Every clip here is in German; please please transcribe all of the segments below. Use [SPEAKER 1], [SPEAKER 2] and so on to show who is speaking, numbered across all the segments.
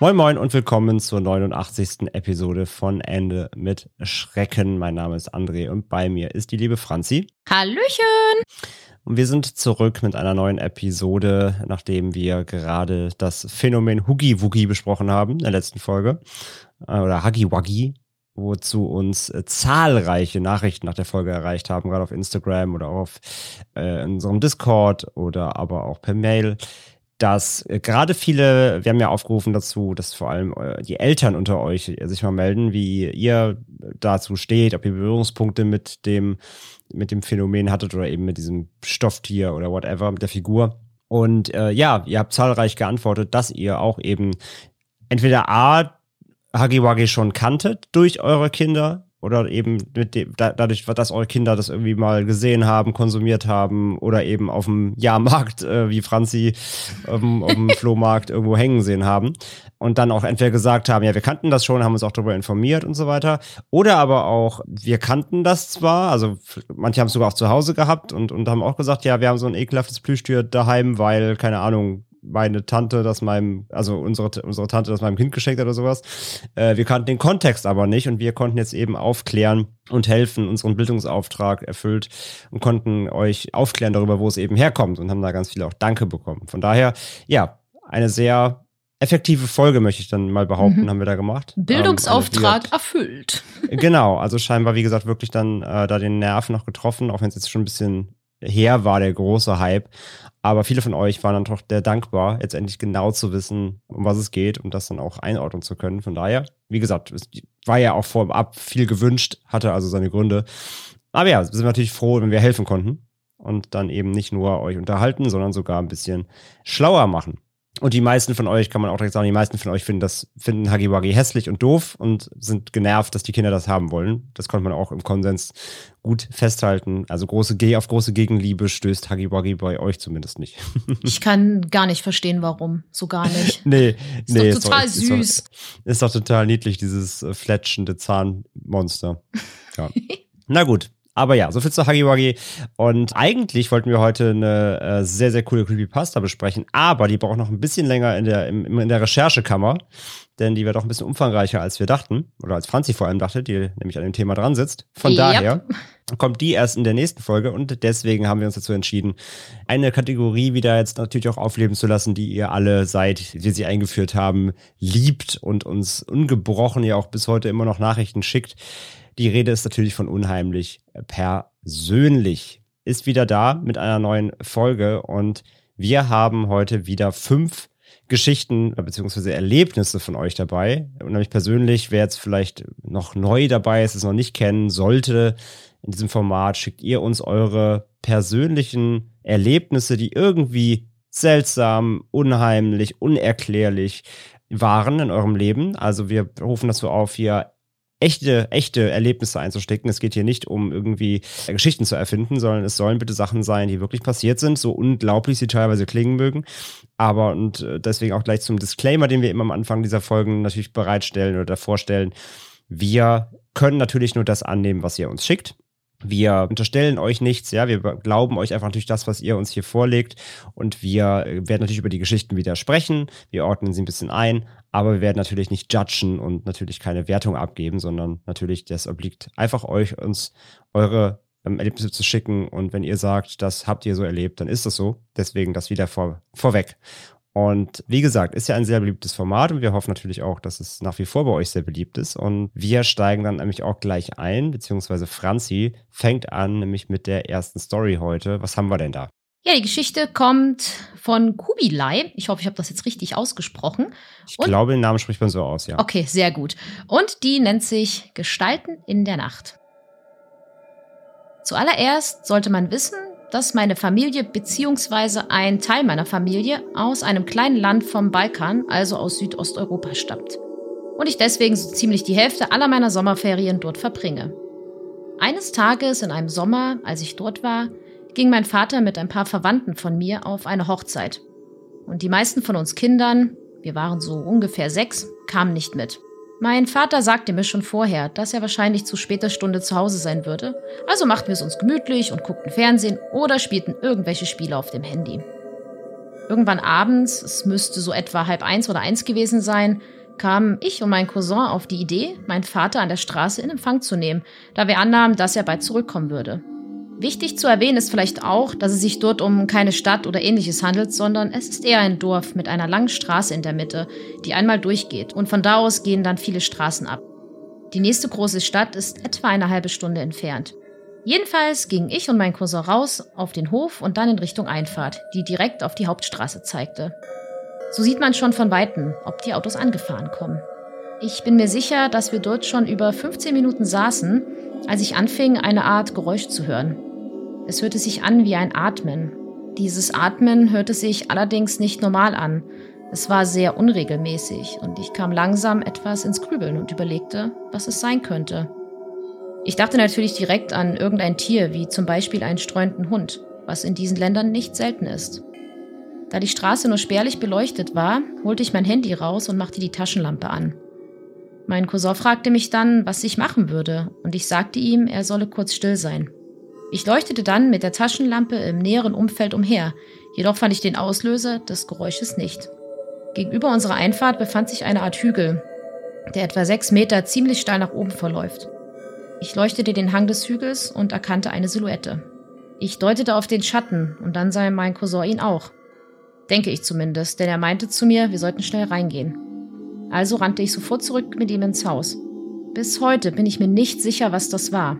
[SPEAKER 1] Moin Moin und willkommen zur 89. Episode von Ende mit Schrecken. Mein Name ist André und bei mir ist die liebe Franzi.
[SPEAKER 2] Hallöchen!
[SPEAKER 1] Und wir sind zurück mit einer neuen Episode, nachdem wir gerade das Phänomen Huggy Wuggy besprochen haben in der letzten Folge. Äh, Oder Huggy Wuggy, wozu uns äh, zahlreiche Nachrichten nach der Folge erreicht haben, gerade auf Instagram oder auch auf äh, unserem Discord oder aber auch per Mail dass äh, gerade viele, wir haben ja aufgerufen dazu, dass vor allem äh, die Eltern unter euch äh, sich mal melden, wie ihr dazu steht, ob ihr Berührungspunkte mit dem, mit dem Phänomen hattet oder eben mit diesem Stofftier oder whatever, mit der Figur. Und ja, ihr habt zahlreich geantwortet, dass ihr auch eben entweder A, Hagiwagi schon kanntet durch eure Kinder oder eben mit dem, da, dadurch, dass eure Kinder das irgendwie mal gesehen haben, konsumiert haben oder eben auf dem Jahrmarkt, äh, wie Franzi ähm, auf dem Flohmarkt irgendwo hängen sehen haben und dann auch entweder gesagt haben, ja, wir kannten das schon, haben uns auch darüber informiert und so weiter. Oder aber auch, wir kannten das zwar, also manche haben es sogar auch zu Hause gehabt und, und haben auch gesagt, ja, wir haben so ein ekelhaftes Plüschtier daheim, weil, keine Ahnung, meine Tante das meinem, also unsere, unsere Tante das meinem Kind geschenkt hat oder sowas. Äh, wir kannten den Kontext aber nicht und wir konnten jetzt eben aufklären und helfen, unseren Bildungsauftrag erfüllt und konnten euch aufklären darüber, wo es eben herkommt und haben da ganz viele auch Danke bekommen. Von daher, ja, eine sehr effektive Folge, möchte ich dann mal behaupten,
[SPEAKER 2] Mhm.
[SPEAKER 1] haben wir da gemacht.
[SPEAKER 2] Bildungsauftrag
[SPEAKER 1] Ähm,
[SPEAKER 2] erfüllt.
[SPEAKER 1] Genau, also scheinbar, wie gesagt, wirklich dann äh, da den Nerv noch getroffen, auch wenn es jetzt schon ein bisschen her war, der große Hype. Aber viele von euch waren dann doch sehr dankbar, jetzt endlich genau zu wissen, um was es geht und das dann auch einordnen zu können. Von daher, wie gesagt, es war ja auch vorab viel gewünscht, hatte also seine Gründe. Aber ja, wir sind natürlich froh, wenn wir helfen konnten und dann eben nicht nur euch unterhalten, sondern sogar ein bisschen schlauer machen. Und die meisten von euch, kann man auch direkt sagen, die meisten von euch finden das, finden Hagiwagi hässlich und doof und sind genervt, dass die Kinder das haben wollen. Das konnte man auch im Konsens gut festhalten. Also große G auf große Gegenliebe stößt Hagiwagi bei euch zumindest nicht.
[SPEAKER 2] Ich kann gar nicht verstehen, warum. So gar nicht.
[SPEAKER 1] nee,
[SPEAKER 2] Ist
[SPEAKER 1] nee.
[SPEAKER 2] doch total
[SPEAKER 1] ist
[SPEAKER 2] süß.
[SPEAKER 1] Ist doch, ist doch total niedlich, dieses äh, fletschende Zahnmonster. Ja. Na gut. Aber ja, so viel zu Hagiwagi. Und eigentlich wollten wir heute eine äh, sehr, sehr coole Creepypasta besprechen, aber die braucht noch ein bisschen länger in der, im, in der Recherchekammer, denn die wird auch ein bisschen umfangreicher, als wir dachten, oder als Franzi vor allem dachte, die nämlich an dem Thema dran sitzt. Von
[SPEAKER 2] Yep.
[SPEAKER 1] daher kommt die erst in der nächsten Folge und deswegen haben wir uns dazu entschieden, eine Kategorie wieder jetzt natürlich auch aufleben zu lassen, die ihr alle seit wir sie eingeführt haben, liebt und uns ungebrochen ja auch bis heute immer noch Nachrichten schickt. Die Rede ist natürlich von unheimlich persönlich. Ist wieder da mit einer neuen Folge und wir haben heute wieder fünf Geschichten bzw. Erlebnisse von euch dabei. Und nämlich persönlich, wer jetzt vielleicht noch neu dabei ist, es noch nicht kennen sollte, in diesem Format schickt ihr uns eure persönlichen Erlebnisse, die irgendwie seltsam, unheimlich, unerklärlich waren in eurem Leben. Also wir rufen dazu auf, hier echte, echte Erlebnisse einzustecken. Es geht hier nicht um irgendwie Geschichten zu erfinden, sondern es sollen bitte Sachen sein, die wirklich passiert sind, so unglaublich sie teilweise klingen mögen. Aber und äh, deswegen auch gleich zum Disclaimer, den wir immer am Anfang dieser Folgen natürlich bereitstellen oder vorstellen. Wir können natürlich nur das annehmen, was ihr uns schickt. Wir unterstellen euch nichts, ja, wir glauben euch einfach natürlich das, was ihr uns hier vorlegt und wir äh, werden natürlich über die Geschichten wieder sprechen, wir ordnen sie ein bisschen ein, aber wir werden natürlich nicht judgen und natürlich keine Wertung abgeben, sondern natürlich, das obliegt einfach euch, uns eure ähm, Erlebnisse zu schicken und wenn ihr sagt, das habt ihr so erlebt, dann ist das so, deswegen das wieder vor, vorweg. Und wie gesagt, ist ja ein sehr beliebtes Format und wir hoffen natürlich auch, dass es nach wie vor bei euch sehr beliebt ist. Und wir steigen dann nämlich auch gleich ein, beziehungsweise Franzi fängt an, nämlich mit der ersten Story heute. Was haben wir denn da?
[SPEAKER 2] Ja, die Geschichte kommt von Kubilai. Ich hoffe, ich habe das jetzt richtig ausgesprochen.
[SPEAKER 1] Ich
[SPEAKER 2] Und-
[SPEAKER 1] glaube, den Namen spricht man so aus, ja.
[SPEAKER 2] Okay, sehr gut. Und die nennt sich Gestalten in der Nacht. Zuallererst sollte man wissen, dass meine Familie bzw. ein Teil meiner Familie aus einem kleinen Land vom Balkan, also aus Südosteuropa, stammt. Und ich deswegen so ziemlich die Hälfte aller meiner Sommerferien dort verbringe. Eines Tages in einem Sommer, als ich dort war, ging mein Vater mit ein paar Verwandten von mir auf eine Hochzeit. Und die meisten von uns Kindern, wir waren so ungefähr sechs, kamen nicht mit. Mein Vater sagte mir schon vorher, dass er wahrscheinlich zu später Stunde zu Hause sein würde, also machten wir es uns gemütlich und guckten Fernsehen oder spielten irgendwelche Spiele auf dem Handy. Irgendwann abends, es müsste so etwa halb eins oder eins gewesen sein, kamen ich und mein Cousin auf die Idee, meinen Vater an der Straße in Empfang zu nehmen, da wir annahmen, dass er bald zurückkommen würde. Wichtig zu erwähnen ist vielleicht auch, dass es sich dort um keine Stadt oder ähnliches handelt, sondern es ist eher ein Dorf mit einer langen Straße in der Mitte, die einmal durchgeht und von da aus gehen dann viele Straßen ab. Die nächste große Stadt ist etwa eine halbe Stunde entfernt. Jedenfalls gingen ich und mein Cousin raus auf den Hof und dann in Richtung Einfahrt, die direkt auf die Hauptstraße zeigte. So sieht man schon von weitem, ob die Autos angefahren kommen. Ich bin mir sicher, dass wir dort schon über 15 Minuten saßen, als ich anfing, eine Art Geräusch zu hören. Es hörte sich an wie ein Atmen. Dieses Atmen hörte sich allerdings nicht normal an. Es war sehr unregelmäßig und ich kam langsam etwas ins Grübeln und überlegte, was es sein könnte. Ich dachte natürlich direkt an irgendein Tier, wie zum Beispiel einen streuenden Hund, was in diesen Ländern nicht selten ist. Da die Straße nur spärlich beleuchtet war, holte ich mein Handy raus und machte die Taschenlampe an. Mein Cousin fragte mich dann, was ich machen würde, und ich sagte ihm, er solle kurz still sein. Ich leuchtete dann mit der Taschenlampe im näheren Umfeld umher, jedoch fand ich den Auslöser des Geräusches nicht. Gegenüber unserer Einfahrt befand sich eine Art Hügel, der etwa sechs Meter ziemlich steil nach oben verläuft. Ich leuchtete den Hang des Hügels und erkannte eine Silhouette. Ich deutete auf den Schatten und dann sah mein Cousin ihn auch. Denke ich zumindest, denn er meinte zu mir, wir sollten schnell reingehen. Also rannte ich sofort zurück mit ihm ins Haus. Bis heute bin ich mir nicht sicher, was das war.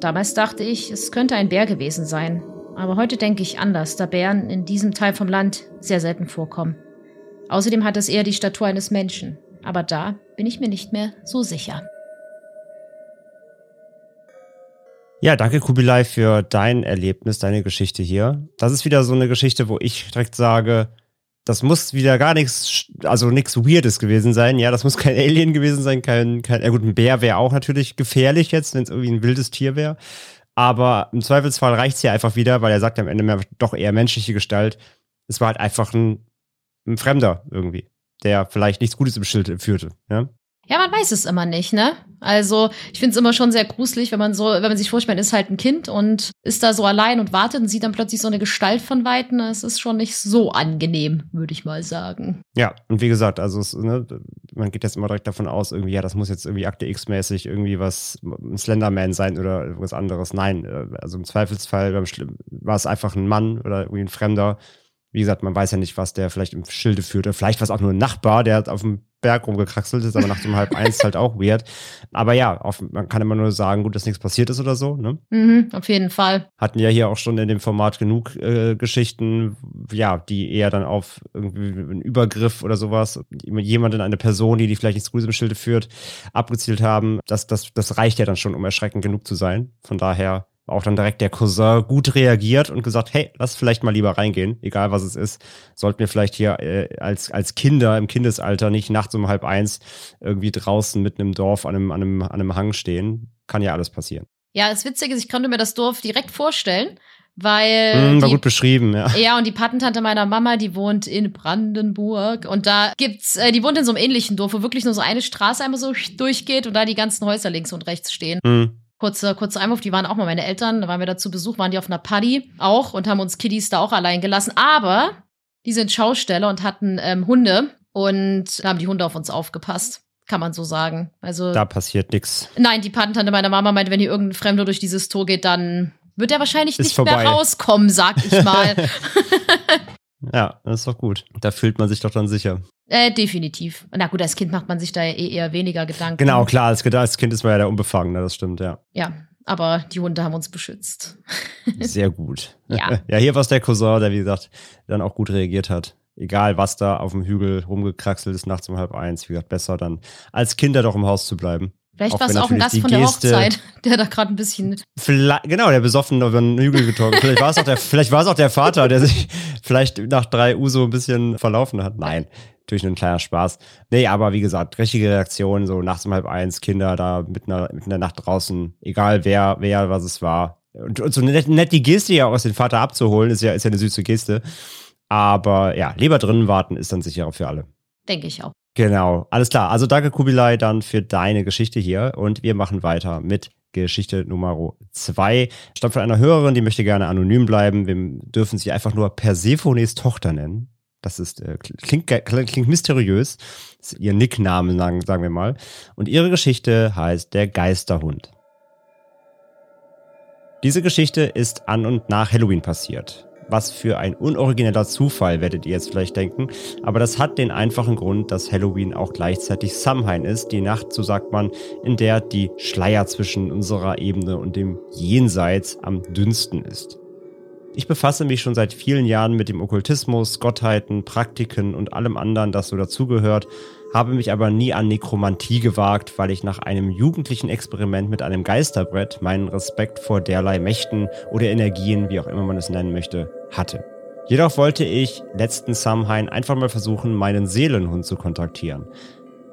[SPEAKER 2] Damals dachte ich, es könnte ein Bär gewesen sein. Aber heute denke ich anders, da Bären in diesem Teil vom Land sehr selten vorkommen. Außerdem hat es eher die Statur eines Menschen. Aber da bin ich mir nicht mehr so sicher.
[SPEAKER 1] Ja, danke Kubilai für dein Erlebnis, deine Geschichte hier. Das ist wieder so eine Geschichte, wo ich direkt sage, das muss wieder gar nichts, also nichts Weirdes gewesen sein. Ja, das muss kein Alien gewesen sein, kein, kein, ja gut, ein Bär wäre auch natürlich gefährlich jetzt, wenn es irgendwie ein wildes Tier wäre. Aber im Zweifelsfall reicht es ja einfach wieder, weil er sagt am Ende mehr doch eher menschliche Gestalt. Es war halt einfach ein, ein Fremder irgendwie, der vielleicht nichts Gutes im Schild führte. Ja?
[SPEAKER 2] Ja, man weiß es immer nicht, ne? Also, ich finde es immer schon sehr gruselig, wenn man so, wenn man sich vorstellt, man ist halt ein Kind und ist da so allein und wartet und sieht dann plötzlich so eine Gestalt von Weitem. Es ist schon nicht so angenehm, würde ich mal sagen.
[SPEAKER 1] Ja, und wie gesagt, also es, ne, man geht jetzt immer direkt davon aus, irgendwie, ja, das muss jetzt irgendwie Akte X-mäßig irgendwie was, ein Slenderman sein oder irgendwas anderes. Nein, äh, also im Zweifelsfall war es einfach ein Mann oder irgendwie ein Fremder. Wie gesagt, man weiß ja nicht, was der vielleicht im Schilde führt. Oder vielleicht war es auch nur ein Nachbar, der auf dem Berg rumgekraxelt ist, aber nach um halb eins halt auch weird. Aber ja, auf, man kann immer nur sagen, gut, dass nichts passiert ist oder so. Ne?
[SPEAKER 2] Mhm, auf jeden Fall.
[SPEAKER 1] Hatten ja hier auch schon in dem Format genug äh, Geschichten, ja, die eher dann auf irgendwie einen Übergriff oder sowas, jemanden, eine Person, die die vielleicht nichts Gutes im Schilde führt, abgezielt haben. Das, das, das reicht ja dann schon, um erschreckend genug zu sein. Von daher auch dann direkt der Cousin gut reagiert und gesagt, hey, lass vielleicht mal lieber reingehen, egal was es ist. Sollten wir vielleicht hier äh, als, als Kinder im Kindesalter nicht nachts um halb eins irgendwie draußen mitten im Dorf an einem, an einem, an einem Hang stehen. Kann ja alles passieren.
[SPEAKER 2] Ja, das Witzige ist, ich konnte mir das Dorf direkt vorstellen, weil.
[SPEAKER 1] Mm, war die, gut beschrieben, ja.
[SPEAKER 2] Ja, und die Patentante meiner Mama, die wohnt in Brandenburg. Und da gibt's, äh, die wohnt in so einem ähnlichen Dorf, wo wirklich nur so eine Straße einmal so durchgeht und da die ganzen Häuser links und rechts stehen. Mm. Kurzer, kurzer Einwurf, die waren auch mal meine Eltern, da waren wir da zu Besuch, waren die auf einer Party auch und haben uns Kiddies da auch allein gelassen. Aber die sind Schausteller und hatten ähm, Hunde und da haben die Hunde auf uns aufgepasst. Kann man so sagen. Also.
[SPEAKER 1] Da passiert nichts.
[SPEAKER 2] Nein, die Patentante meiner Mama meinte, wenn hier irgendein Fremder durch dieses Tor geht, dann wird er wahrscheinlich Ist nicht vorbei. mehr rauskommen, sag ich mal.
[SPEAKER 1] ja, das ist doch gut. Da fühlt man sich doch dann sicher.
[SPEAKER 2] Äh, definitiv. Na gut, als Kind macht man sich da ja eh eher weniger Gedanken.
[SPEAKER 1] Genau, klar, als, als Kind ist man ja der Unbefangene, das stimmt, ja.
[SPEAKER 2] Ja, aber die Hunde haben uns beschützt.
[SPEAKER 1] Sehr gut.
[SPEAKER 2] Ja.
[SPEAKER 1] ja, hier war es der Cousin, der, wie gesagt, dann auch gut reagiert hat. Egal, was da auf dem Hügel rumgekraxelt ist, nachts um halb eins. Wie gesagt, besser dann als Kinder doch im Haus zu bleiben.
[SPEAKER 2] Vielleicht war es auch ein Gast von der
[SPEAKER 1] Geste-
[SPEAKER 2] Hochzeit, der da gerade ein bisschen.
[SPEAKER 1] Genau, der besoffen über den Hügel getorgen. Vielleicht war es auch der, vielleicht war es auch der Vater, der sich vielleicht nach drei Uso ein bisschen verlaufen hat. Nein, natürlich nur ein kleiner Spaß. Nee, aber wie gesagt, richtige Reaktion, so nachts um halb eins, Kinder da mitten, in der- Nacht draußen, egal wer, wer, was es war. Und, und so nett, nett die Geste ja aus den Vater abzuholen, ist ja, ist ja eine süße Geste. Aber ja, lieber drinnen warten ist dann sicherer für alle.
[SPEAKER 2] Denke ich auch.
[SPEAKER 1] Genau, alles klar. Also danke Kubilai dann für deine Geschichte hier und wir machen weiter mit Geschichte Nummer zwei. Stammt von einer Hörerin, die möchte gerne anonym bleiben. Wir dürfen sie einfach nur Persephones Tochter nennen. Das ist, äh, klingt, klingt mysteriös. Das ist ihr Nickname, sagen, sagen wir mal. Und ihre Geschichte heißt Der Geisterhund. Diese Geschichte ist an und nach Halloween passiert. Was für ein unorigineller Zufall, werdet ihr jetzt vielleicht denken. Aber das hat den einfachen Grund, dass Halloween auch gleichzeitig Samhain ist, die Nacht, so sagt man, in der die Schleier zwischen unserer Ebene und dem Jenseits am dünnsten ist. Ich befasse mich schon seit vielen Jahren mit dem Okkultismus, Gottheiten, Praktiken und allem anderen, das so dazugehört, habe mich aber nie an Nekromantie gewagt, weil ich nach einem jugendlichen Experiment mit einem Geisterbrett meinen Respekt vor derlei Mächten oder Energien, wie auch immer man es nennen möchte, hatte. Jedoch wollte ich letzten Samhain einfach mal versuchen, meinen Seelenhund zu kontaktieren.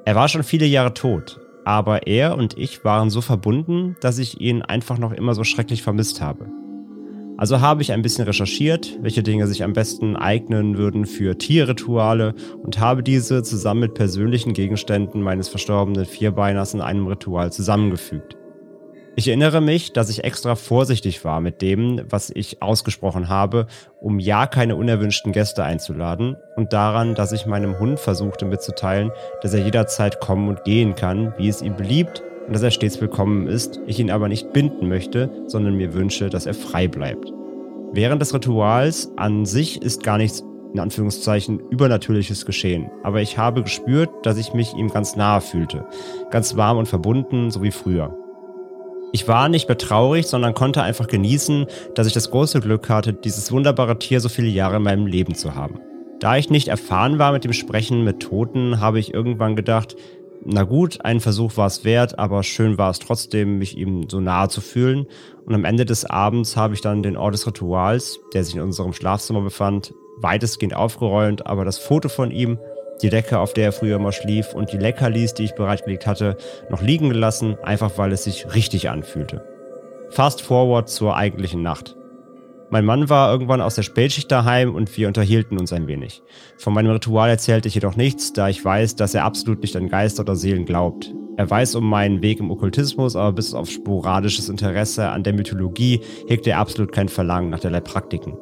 [SPEAKER 1] Er war schon viele Jahre tot, aber er und ich waren so verbunden, dass ich ihn einfach noch immer so schrecklich vermisst habe. Also habe ich ein bisschen recherchiert, welche Dinge sich am besten eignen würden für Tierrituale und habe diese zusammen mit persönlichen Gegenständen meines verstorbenen Vierbeiners in einem Ritual zusammengefügt. Ich erinnere mich, dass ich extra vorsichtig war mit dem, was ich ausgesprochen habe, um ja keine unerwünschten Gäste einzuladen und daran, dass ich meinem Hund versuchte mitzuteilen, dass er jederzeit kommen und gehen kann, wie es ihm beliebt und dass er stets willkommen ist, ich ihn aber nicht binden möchte, sondern mir wünsche, dass er frei bleibt. Während des Rituals an sich ist gar nichts in Anführungszeichen übernatürliches geschehen, aber ich habe gespürt, dass ich mich ihm ganz nahe fühlte, ganz warm und verbunden, so wie früher. Ich war nicht mehr traurig, sondern konnte einfach genießen, dass ich das große Glück hatte, dieses wunderbare Tier so viele Jahre in meinem Leben zu haben. Da ich nicht erfahren war mit dem Sprechen mit Toten, habe ich irgendwann gedacht, na gut, ein Versuch war es wert, aber schön war es trotzdem, mich ihm so nahe zu fühlen. Und am Ende des Abends habe ich dann den Ort des Rituals, der sich in unserem Schlafzimmer befand, weitestgehend aufgeräumt, aber das Foto von ihm, die Decke, auf der er früher immer schlief und die Leckerlis, die ich bereitgelegt hatte, noch liegen gelassen, einfach weil es sich richtig anfühlte. Fast forward zur eigentlichen Nacht. Mein Mann war irgendwann aus der Spätschicht daheim und wir unterhielten uns ein wenig. Von meinem Ritual erzählte ich jedoch nichts, da ich weiß, dass er absolut nicht an Geister oder Seelen glaubt. Er weiß um meinen Weg im Okkultismus, aber bis auf sporadisches Interesse an der Mythologie hegt er absolut kein Verlangen nach derlei Praktiken.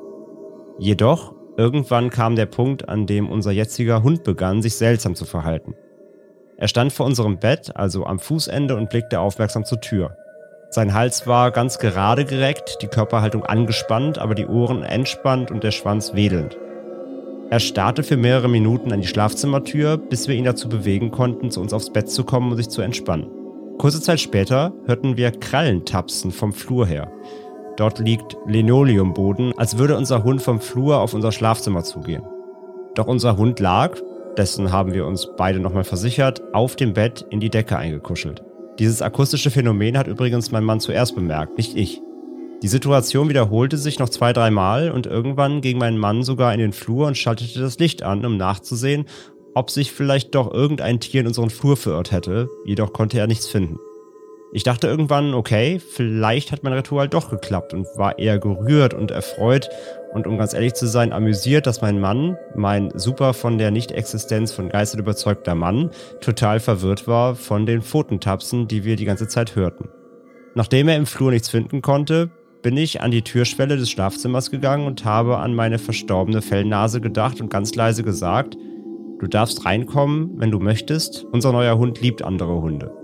[SPEAKER 1] Jedoch, irgendwann kam der Punkt, an dem unser jetziger Hund begann, sich seltsam zu verhalten. Er stand vor unserem Bett, also am Fußende, und blickte aufmerksam zur Tür. Sein Hals war ganz gerade gereckt, die Körperhaltung angespannt, aber die Ohren entspannt und der Schwanz wedelnd. Er starrte für mehrere Minuten an die Schlafzimmertür, bis wir ihn dazu bewegen konnten, zu uns aufs Bett zu kommen und sich zu entspannen. Kurze Zeit später hörten wir Krallentapsen vom Flur her. Dort liegt Linoleumboden, als würde unser Hund vom Flur auf unser Schlafzimmer zugehen. Doch unser Hund lag, dessen haben wir uns beide nochmal versichert, auf dem Bett in die Decke eingekuschelt. Dieses akustische Phänomen hat übrigens mein Mann zuerst bemerkt, nicht ich. Die Situation wiederholte sich noch zwei, dreimal und irgendwann ging mein Mann sogar in den Flur und schaltete das Licht an, um nachzusehen, ob sich vielleicht doch irgendein Tier in unseren Flur verirrt hätte, jedoch konnte er nichts finden. Ich dachte irgendwann, okay, vielleicht hat mein Ritual doch geklappt und war eher gerührt und erfreut und um ganz ehrlich zu sein, amüsiert, dass mein Mann, mein super von der Nicht-Existenz von Geistern überzeugter Mann, total verwirrt war von den Pfotentapsen, die wir die ganze Zeit hörten. Nachdem er im Flur nichts finden konnte, bin ich an die Türschwelle des Schlafzimmers gegangen und habe an meine verstorbene Fellnase gedacht und ganz leise gesagt, du darfst reinkommen, wenn du möchtest, unser neuer Hund liebt andere Hunde.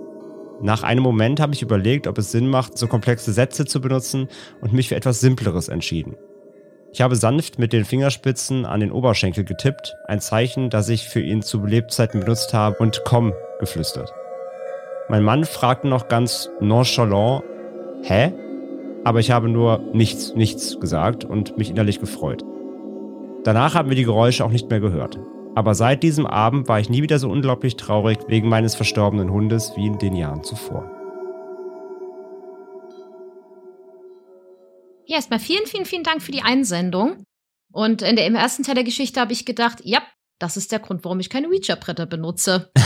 [SPEAKER 1] Nach einem Moment habe ich überlegt, ob es Sinn macht, so komplexe Sätze zu benutzen und mich für etwas Simpleres entschieden. Ich habe sanft mit den Fingerspitzen an den Oberschenkel getippt, ein Zeichen, das ich für ihn zu Lebzeiten benutzt habe, und komm geflüstert. Mein Mann fragte noch ganz nonchalant, hä? Aber ich habe nur nichts, nichts gesagt und mich innerlich gefreut. Danach haben wir die Geräusche auch nicht mehr gehört. Aber seit diesem Abend war ich nie wieder so unglaublich traurig wegen meines verstorbenen Hundes wie in den Jahren zuvor.
[SPEAKER 2] Ja, erstmal vielen, vielen, vielen Dank für die Einsendung. Und in der, im ersten Teil der Geschichte habe ich gedacht, ja, das ist der Grund, warum ich keine Ouija-Bretter benutze.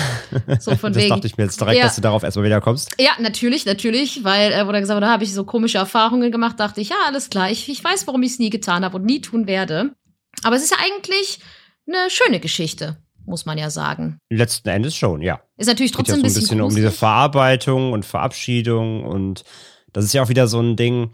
[SPEAKER 1] So von das wegen. dachte ich mir jetzt direkt, ja. dass du darauf erstmal wieder kommst.
[SPEAKER 2] Ja, natürlich, natürlich, weil, äh, wurde gesagt, da habe ich so komische Erfahrungen gemacht, dachte ich, ja, alles klar, ich, ich weiß, warum ich es nie getan habe und nie tun werde. Aber es ist ja eigentlich eine schöne Geschichte, muss man ja sagen.
[SPEAKER 1] Letzten Endes schon, ja.
[SPEAKER 2] Ist natürlich trotzdem
[SPEAKER 1] Geht
[SPEAKER 2] ja so ein
[SPEAKER 1] bisschen, bisschen um diese Verarbeitung und Verabschiedung und das ist ja auch wieder so ein Ding,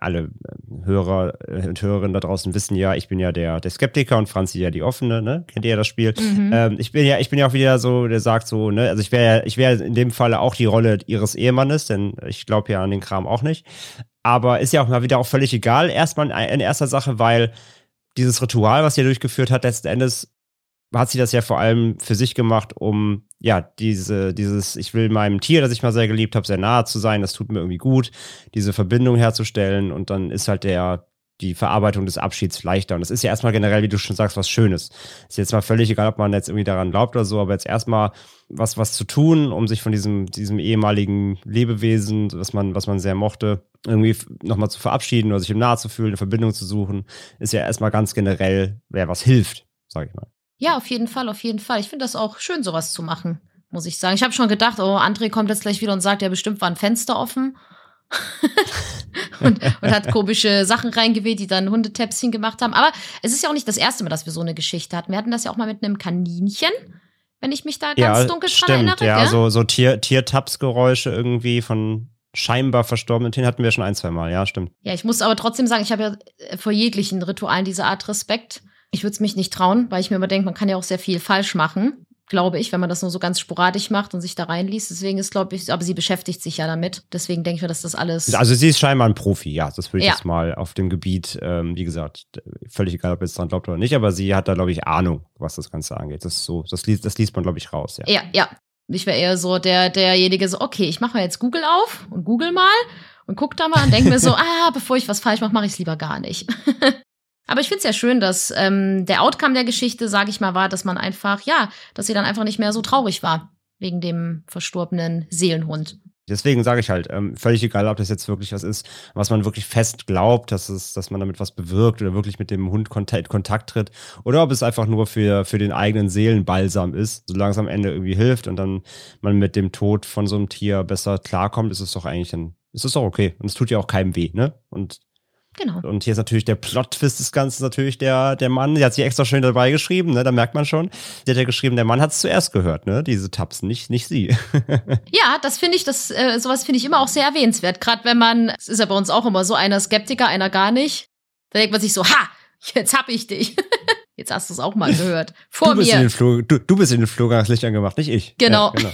[SPEAKER 1] alle äh, Hörer äh, und Hörerinnen da draußen wissen ja, ich bin ja der, der Skeptiker und Franzi ja die Offene, ne? Kennt ihr ja das Spiel? Mhm. Ähm, ich bin ja, ich bin ja auch wieder so, der sagt so, ne, also ich wäre ich wäre in dem Falle auch die Rolle ihres Ehemannes, denn ich glaube ja an den Kram auch nicht. Aber ist ja auch mal wieder auch völlig egal, erstmal in erster Sache, weil dieses Ritual, was ihr durchgeführt hat, letzten Endes hat sie das ja vor allem für sich gemacht, um ja, diese, dieses, ich will meinem Tier, das ich mal sehr geliebt habe, sehr nahe zu sein, das tut mir irgendwie gut, diese Verbindung herzustellen. Und dann ist halt der, die Verarbeitung des Abschieds leichter. Und das ist ja erstmal generell, wie du schon sagst, was Schönes. Ist jetzt mal völlig egal, ob man jetzt irgendwie daran glaubt oder so, aber jetzt erstmal was, was zu tun, um sich von diesem, diesem ehemaligen Lebewesen, was man, was man sehr mochte, irgendwie nochmal zu verabschieden oder sich ihm nahe zu fühlen, eine Verbindung zu suchen, ist ja erstmal ganz generell, wer was hilft, sag ich mal.
[SPEAKER 2] Ja, auf jeden Fall, auf jeden Fall. Ich finde das auch schön, sowas zu machen, muss ich sagen. Ich habe schon gedacht, oh, André kommt jetzt gleich wieder und sagt, ja, bestimmt war ein Fenster offen. und, und, hat komische Sachen reingeweht, die dann Hundetäpschen gemacht haben. Aber es ist ja auch nicht das erste Mal, dass wir so eine Geschichte hatten. Wir hatten das ja auch mal mit einem Kaninchen, wenn ich mich da ganz
[SPEAKER 1] ja,
[SPEAKER 2] dunkel
[SPEAKER 1] stimmt,
[SPEAKER 2] dran erinnere.
[SPEAKER 1] Ja, gell? so, so Tier, Tiertapsgeräusche irgendwie von scheinbar verstorbenen Tieren hatten wir schon ein, zwei Mal. Ja, stimmt.
[SPEAKER 2] Ja, ich muss aber trotzdem sagen, ich habe ja vor jeglichen Ritualen dieser Art Respekt. Ich würde es mich nicht trauen, weil ich mir immer denke, man kann ja auch sehr viel falsch machen, glaube ich, wenn man das nur so ganz sporadisch macht und sich da reinliest. Deswegen ist, glaube ich, aber sie beschäftigt sich ja damit. Deswegen denke ich mir, dass das alles.
[SPEAKER 1] Also sie ist scheinbar ein Profi, ja. Das würde ich ja. jetzt mal auf dem Gebiet, ähm, wie gesagt, völlig egal, ob ihr jetzt dran glaubt oder nicht, aber sie hat da, glaube ich, Ahnung, was das Ganze angeht. Das ist so, das liest, das liest man, glaube ich, raus, ja.
[SPEAKER 2] Ja, ja. Ich wäre eher so der, derjenige, so, okay, ich mache mal jetzt Google auf und Google mal und guck da mal und denke mir so, ah, bevor ich was falsch mache, mache ich es lieber gar nicht. Aber ich finde es ja schön, dass ähm, der Outcome der Geschichte, sage ich mal, war, dass man einfach, ja, dass sie dann einfach nicht mehr so traurig war wegen dem verstorbenen Seelenhund.
[SPEAKER 1] Deswegen sage ich halt, ähm, völlig egal, ob das jetzt wirklich was ist, was man wirklich fest glaubt, dass, es, dass man damit was bewirkt oder wirklich mit dem Hund Kontakt, Kontakt tritt, oder ob es einfach nur für, für den eigenen Seelenbalsam ist, solange es am Ende irgendwie hilft und dann man mit dem Tod von so einem Tier besser klarkommt, ist es doch eigentlich ein, ist es doch okay. Und es tut ja auch keinem weh, ne? Und
[SPEAKER 2] Genau.
[SPEAKER 1] Und hier ist natürlich der Plot-Twist des Ganzen natürlich der, der Mann, der hat sich extra schön dabei geschrieben, ne? Da merkt man schon. Der hat ja geschrieben, der Mann hat es zuerst gehört, ne? Diese Tapsen, nicht, nicht sie.
[SPEAKER 2] ja, das finde ich, das, äh, sowas finde ich immer auch sehr erwähnenswert. Gerade wenn man, es ist ja bei uns auch immer so, einer Skeptiker, einer gar nicht. Da denkt man sich so, ha, jetzt hab ich dich. Jetzt hast du es auch mal gehört. Vor
[SPEAKER 1] du bist
[SPEAKER 2] mir.
[SPEAKER 1] In den Flur, du, du bist in den Flurgangslicht angemacht, nicht ich.
[SPEAKER 2] Genau.
[SPEAKER 1] Ja, genau.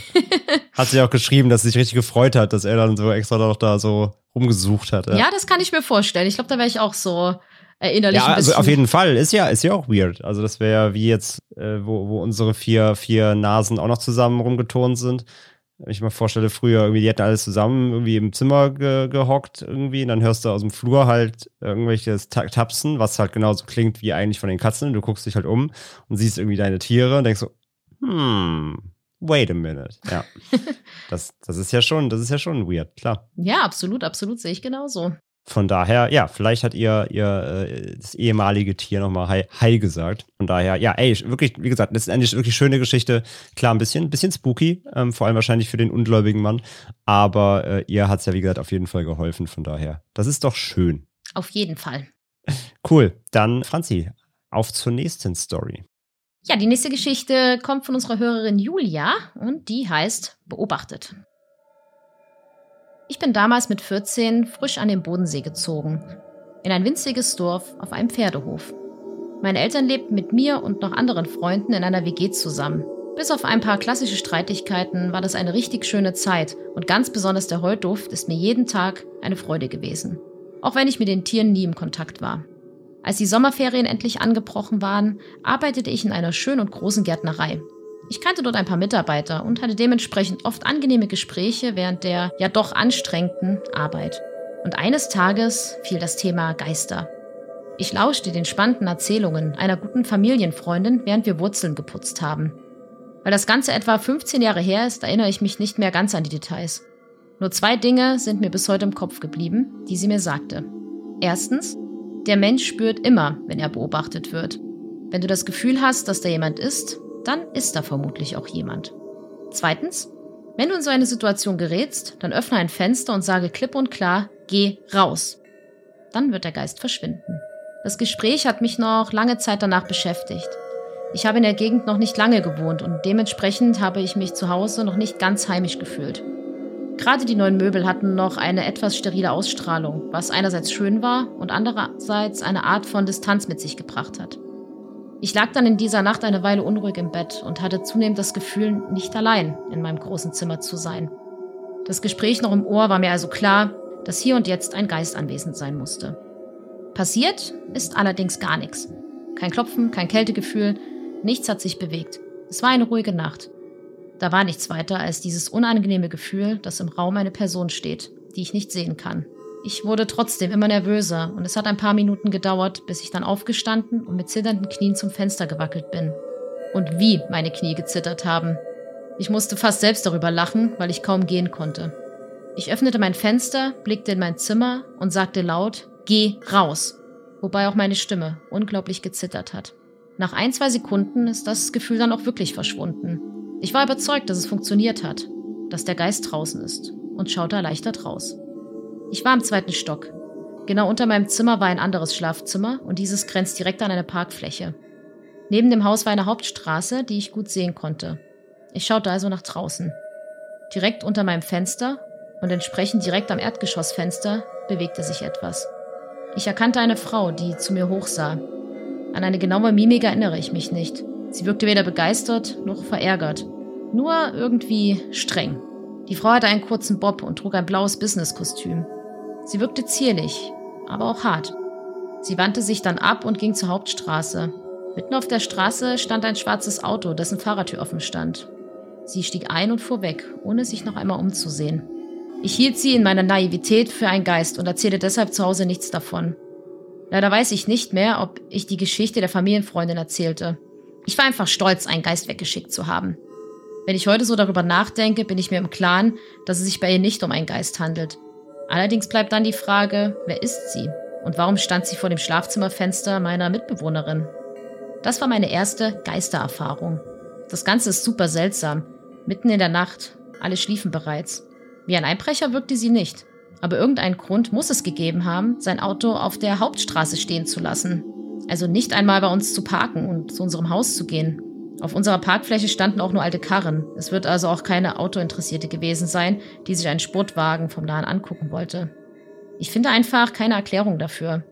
[SPEAKER 1] hat sich auch geschrieben, dass sie sich richtig gefreut hat, dass er dann so extra noch da so rumgesucht hat.
[SPEAKER 2] Ja, ja das kann ich mir vorstellen. Ich glaube, da wäre ich auch so erinnerlich.
[SPEAKER 1] Ja, also auf jeden Fall. Ist ja, ist ja auch weird. Also das wäre ja wie jetzt, äh, wo, wo unsere vier, vier Nasen auch noch zusammen rumgeturnt sind wenn ich mir vorstelle, früher irgendwie, die hätten alles zusammen irgendwie im Zimmer ge gehockt irgendwie und dann hörst du aus dem Flur halt irgendwelches Tapsen, was halt genauso klingt wie eigentlich von den Katzen. Du guckst dich halt um und siehst irgendwie deine Tiere und denkst so, hm, wait a minute. Ja. das, das ist ja schon, das ist ja schon weird, klar.
[SPEAKER 2] Ja, absolut, absolut, sehe ich genauso.
[SPEAKER 1] Von daher, ja, vielleicht hat ihr, ihr äh, das ehemalige Tier nochmal Hi, Hi gesagt. Von daher, ja, ey, wirklich, wie gesagt, das ist eine wirklich schöne Geschichte. Klar, ein bisschen, bisschen spooky, ähm, vor allem wahrscheinlich für den ungläubigen Mann. Aber äh, ihr hat es ja, wie gesagt, auf jeden Fall geholfen. Von daher, das ist doch schön.
[SPEAKER 2] Auf jeden Fall.
[SPEAKER 1] Cool. Dann, Franzi, auf zur nächsten Story.
[SPEAKER 2] Ja, die nächste Geschichte kommt von unserer Hörerin Julia und die heißt Beobachtet. Ich bin damals mit 14 frisch an den Bodensee gezogen. In ein winziges Dorf auf einem Pferdehof. Meine Eltern lebten mit mir und noch anderen Freunden in einer WG zusammen. Bis auf ein paar klassische Streitigkeiten war das eine richtig schöne Zeit und ganz besonders der Heuduft ist mir jeden Tag eine Freude gewesen. Auch wenn ich mit den Tieren nie im Kontakt war. Als die Sommerferien endlich angebrochen waren, arbeitete ich in einer schönen und großen Gärtnerei. Ich kannte dort ein paar Mitarbeiter und hatte dementsprechend oft angenehme Gespräche während der ja doch anstrengenden Arbeit. Und eines Tages fiel das Thema Geister. Ich lauschte den spannenden Erzählungen einer guten Familienfreundin, während wir Wurzeln geputzt haben. Weil das Ganze etwa 15 Jahre her ist, erinnere ich mich nicht mehr ganz an die Details. Nur zwei Dinge sind mir bis heute im Kopf geblieben, die sie mir sagte. Erstens, der Mensch spürt immer, wenn er beobachtet wird. Wenn du das Gefühl hast, dass da jemand ist, dann ist da vermutlich auch jemand. Zweitens, wenn du in so eine Situation gerätst, dann öffne ein Fenster und sage klipp und klar, geh raus. Dann wird der Geist verschwinden. Das Gespräch hat mich noch lange Zeit danach beschäftigt. Ich habe in der Gegend noch nicht lange gewohnt und dementsprechend habe ich mich zu Hause noch nicht ganz heimisch gefühlt. Gerade die neuen Möbel hatten noch eine etwas sterile Ausstrahlung, was einerseits schön war und andererseits eine Art von Distanz mit sich gebracht hat. Ich lag dann in dieser Nacht eine Weile unruhig im Bett und hatte zunehmend das Gefühl, nicht allein in meinem großen Zimmer zu sein. Das Gespräch noch im Ohr war mir also klar, dass hier und jetzt ein Geist anwesend sein musste. Passiert ist allerdings gar nichts. Kein Klopfen, kein Kältegefühl, nichts hat sich bewegt. Es war eine ruhige Nacht. Da war nichts weiter als dieses unangenehme Gefühl, dass im Raum eine Person steht, die ich nicht sehen kann. Ich wurde trotzdem immer nervöser und es hat ein paar Minuten gedauert, bis ich dann aufgestanden und mit zitternden Knien zum Fenster gewackelt bin. Und wie meine Knie gezittert haben. Ich musste fast selbst darüber lachen, weil ich kaum gehen konnte. Ich öffnete mein Fenster, blickte in mein Zimmer und sagte laut, Geh raus! Wobei auch meine Stimme unglaublich gezittert hat. Nach ein, zwei Sekunden ist das Gefühl dann auch wirklich verschwunden. Ich war überzeugt, dass es funktioniert hat, dass der Geist draußen ist und schaute erleichtert raus. Ich war im zweiten Stock. Genau unter meinem Zimmer war ein anderes Schlafzimmer und dieses grenzt direkt an eine Parkfläche. Neben dem Haus war eine Hauptstraße, die ich gut sehen konnte. Ich schaute also nach draußen. Direkt unter meinem Fenster und entsprechend direkt am Erdgeschossfenster bewegte sich etwas. Ich erkannte eine Frau, die zu mir hochsah. An eine genaue Mimik erinnere ich mich nicht. Sie wirkte weder begeistert noch verärgert. Nur irgendwie streng. Die Frau hatte einen kurzen Bob und trug ein blaues Businesskostüm. Sie wirkte zierlich, aber auch hart. Sie wandte sich dann ab und ging zur Hauptstraße. Mitten auf der Straße stand ein schwarzes Auto, dessen Fahrertür offen stand. Sie stieg ein und fuhr weg, ohne sich noch einmal umzusehen. Ich hielt sie in meiner Naivität für einen Geist und erzählte deshalb zu Hause nichts davon. Leider weiß ich nicht mehr, ob ich die Geschichte der Familienfreundin erzählte. Ich war einfach stolz, einen Geist weggeschickt zu haben. Wenn ich heute so darüber nachdenke, bin ich mir im Klaren, dass es sich bei ihr nicht um einen Geist handelt. Allerdings bleibt dann die Frage, wer ist sie? Und warum stand sie vor dem Schlafzimmerfenster meiner Mitbewohnerin? Das war meine erste Geistererfahrung. Das Ganze ist super seltsam. Mitten in der Nacht. Alle schliefen bereits. Wie ein Einbrecher wirkte sie nicht. Aber irgendeinen Grund muss es gegeben haben, sein Auto auf der Hauptstraße stehen zu lassen. Also nicht einmal bei uns zu parken und zu unserem Haus zu gehen. Auf unserer Parkfläche standen auch nur alte Karren. Es wird also auch keine Autointeressierte gewesen sein, die sich einen Sportwagen vom Nahen angucken wollte. Ich finde einfach keine Erklärung dafür.